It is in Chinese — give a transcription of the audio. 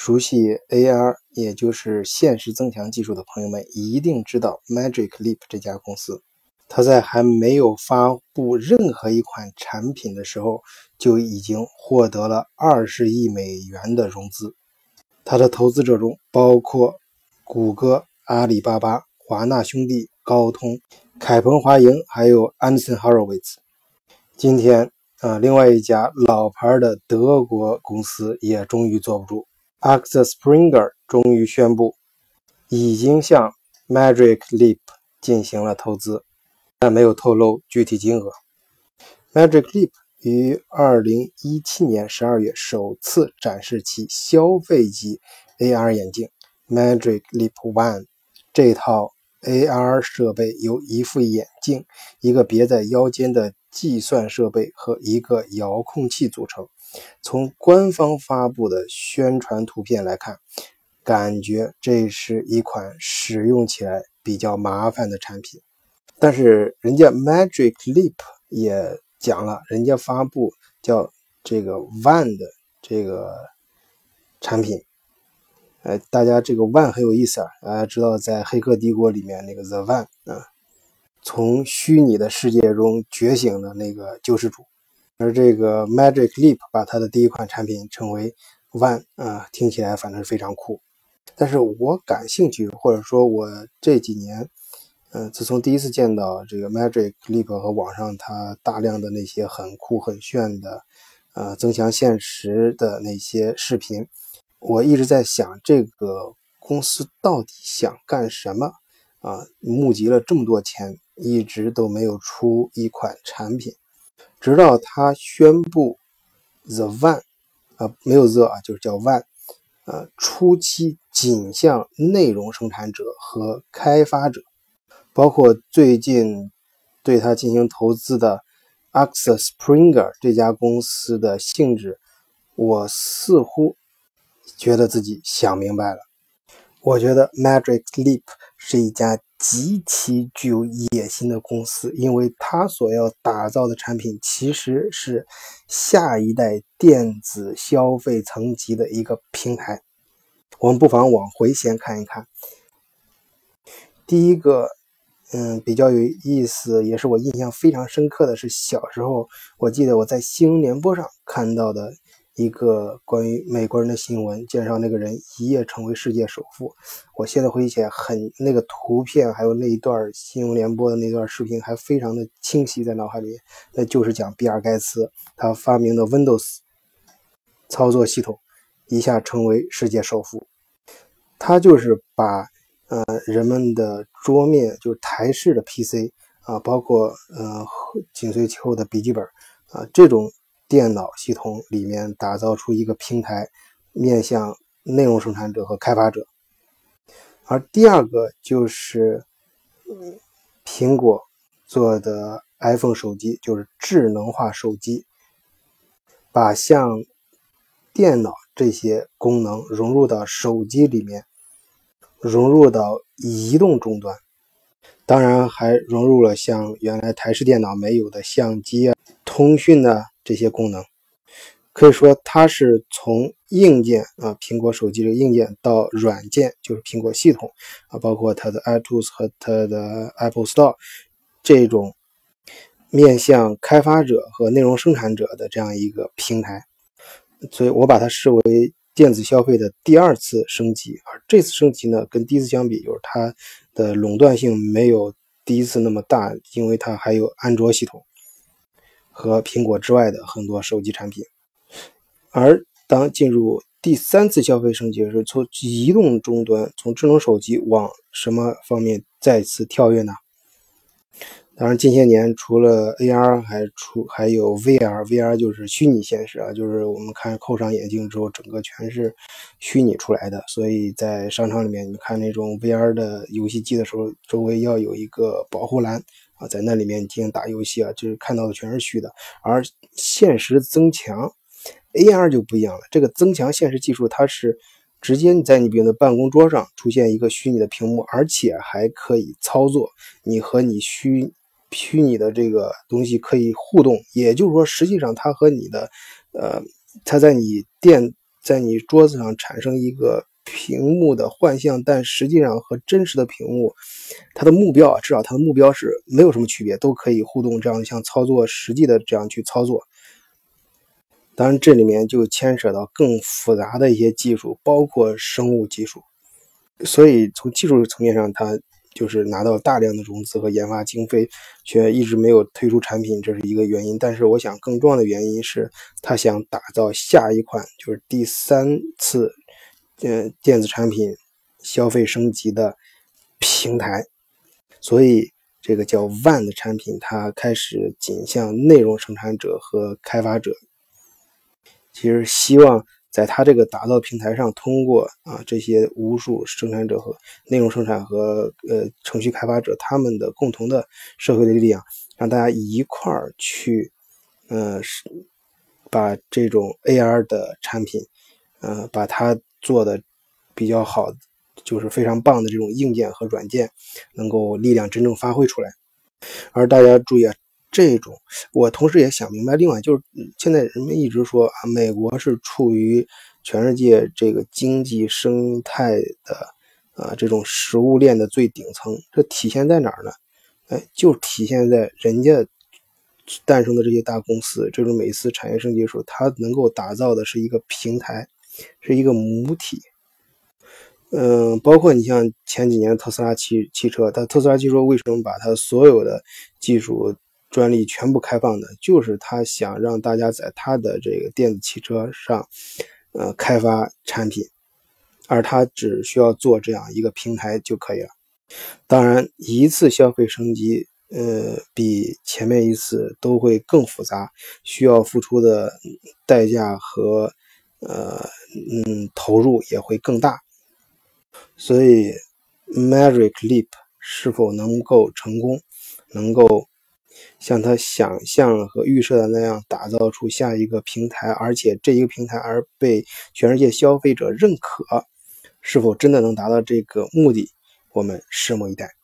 熟悉 AR，也就是现实增强技术的朋友们，一定知道 Magic Leap 这家公司。它在还没有发布任何一款产品的时候，就已经获得了二十亿美元的融资。它的投资者中包括谷歌、阿里巴巴、华纳兄弟、高通、凯鹏华盈，还有 Anderson Horowitz。今天，呃，另外一家老牌的德国公司也终于坐不住。Axel Springer 终于宣布，已经向 Magic Leap 进行了投资，但没有透露具体金额。Magic Leap 于2017年12月首次展示其消费级 AR 眼镜 Magic Leap One。这套 AR 设备由一副眼镜、一个别在腰间的计算设备和一个遥控器组成。从官方发布的宣传图片来看，感觉这是一款使用起来比较麻烦的产品。但是人家 Magic Leap 也讲了，人家发布叫这个 One 的这个产品。呃，大家这个 One 很有意思啊，大家知道在《黑客帝国》里面那个 The One 啊，从虚拟的世界中觉醒的那个救世主。而这个 Magic Leap 把它的第一款产品称为 One 啊，听起来反正是非常酷。但是我感兴趣，或者说我这几年，嗯，自从第一次见到这个 Magic Leap 和网上它大量的那些很酷很炫的，呃，增强现实的那些视频，我一直在想，这个公司到底想干什么啊？募集了这么多钱，一直都没有出一款产品。直到他宣布 The One 啊，没有 The 啊，就是叫 One 啊，初期仅向内容生产者和开发者，包括最近对他进行投资的，Axesspringer 这家公司的性质，我似乎觉得自己想明白了。我觉得 Magic Leap 是一家。极其具有野心的公司，因为它所要打造的产品其实是下一代电子消费层级的一个平台。我们不妨往回先看一看。第一个，嗯，比较有意思，也是我印象非常深刻的是，小时候我记得我在新闻联播上看到的。一个关于美国人的新闻，介绍那个人一夜成为世界首富。我现在回忆起来，很那个图片，还有那一段新闻联播的那段视频，还非常的清晰在脑海里。那就是讲比尔盖茨他发明的 Windows 操作系统，一下成为世界首富。他就是把呃人们的桌面，就是台式的 PC 啊，包括呃紧随其后的笔记本啊这种。电脑系统里面打造出一个平台，面向内容生产者和开发者。而第二个就是苹果做的 iPhone 手机，就是智能化手机，把像电脑这些功能融入到手机里面，融入到移动终端，当然还融入了像原来台式电脑没有的相机啊、通讯啊。这些功能可以说，它是从硬件啊，苹果手机的硬件到软件，就是苹果系统啊，包括它的 iTunes 和它的 Apple Store 这种面向开发者和内容生产者的这样一个平台。所以我把它视为电子消费的第二次升级。而这次升级呢，跟第一次相比，就是它的垄断性没有第一次那么大，因为它还有安卓系统。和苹果之外的很多手机产品，而当进入第三次消费升级时，从移动终端，从智能手机往什么方面再次跳跃呢？当然，近些年除了 AR，还出还有 VR，VR 就是虚拟现实啊，就是我们看扣上眼镜之后，整个全是虚拟出来的。所以在商场里面，你看那种 VR 的游戏机的时候，周围要有一个保护栏啊，在那里面进行打游戏啊，就是看到的全是虚的。而现实增强 AR 就不一样了，这个增强现实技术，它是直接你在你比如的办公桌上出现一个虚拟的屏幕，而且还可以操作你和你虚。虚拟的这个东西可以互动，也就是说，实际上它和你的，呃，它在你电在你桌子上产生一个屏幕的幻象，但实际上和真实的屏幕，它的目标啊，至少它的目标是没有什么区别，都可以互动，这样像操作实际的这样去操作。当然，这里面就牵扯到更复杂的一些技术，包括生物技术。所以从技术层面上，它就是拿到大量的融资和研发经费，却一直没有推出产品，这是一个原因。但是，我想更重要的原因是，他想打造下一款，就是第三次，呃，电子产品消费升级的平台。所以，这个叫 One 的产品，它开始仅向内容生产者和开发者。其实希望在它这个打造平台上，通过啊这些无数生产者和内容生产和呃程序开发者他们的共同的社会的力量，让大家一块儿去，呃是把这种 AR 的产品，呃把它做的比较好，就是非常棒的这种硬件和软件，能够力量真正发挥出来。而大家注意啊。这种，我同时也想明白，另外就是现在人们一直说啊，美国是处于全世界这个经济生态的啊这种食物链的最顶层，这体现在哪儿呢？哎，就体现在人家诞生的这些大公司，这种每次产业升级的时候，它能够打造的是一个平台，是一个母体。嗯，包括你像前几年特斯拉汽汽车，它特斯拉汽车为什么把它所有的技术？专利全部开放的，就是他想让大家在他的这个电子汽车上，呃，开发产品，而他只需要做这样一个平台就可以了。当然，一次消费升级，呃，比前面一次都会更复杂，需要付出的代价和呃，嗯，投入也会更大。所以，Magic Leap 是否能够成功，能够？像他想象和预设的那样，打造出下一个平台，而且这一个平台而被全世界消费者认可，是否真的能达到这个目的？我们拭目以待。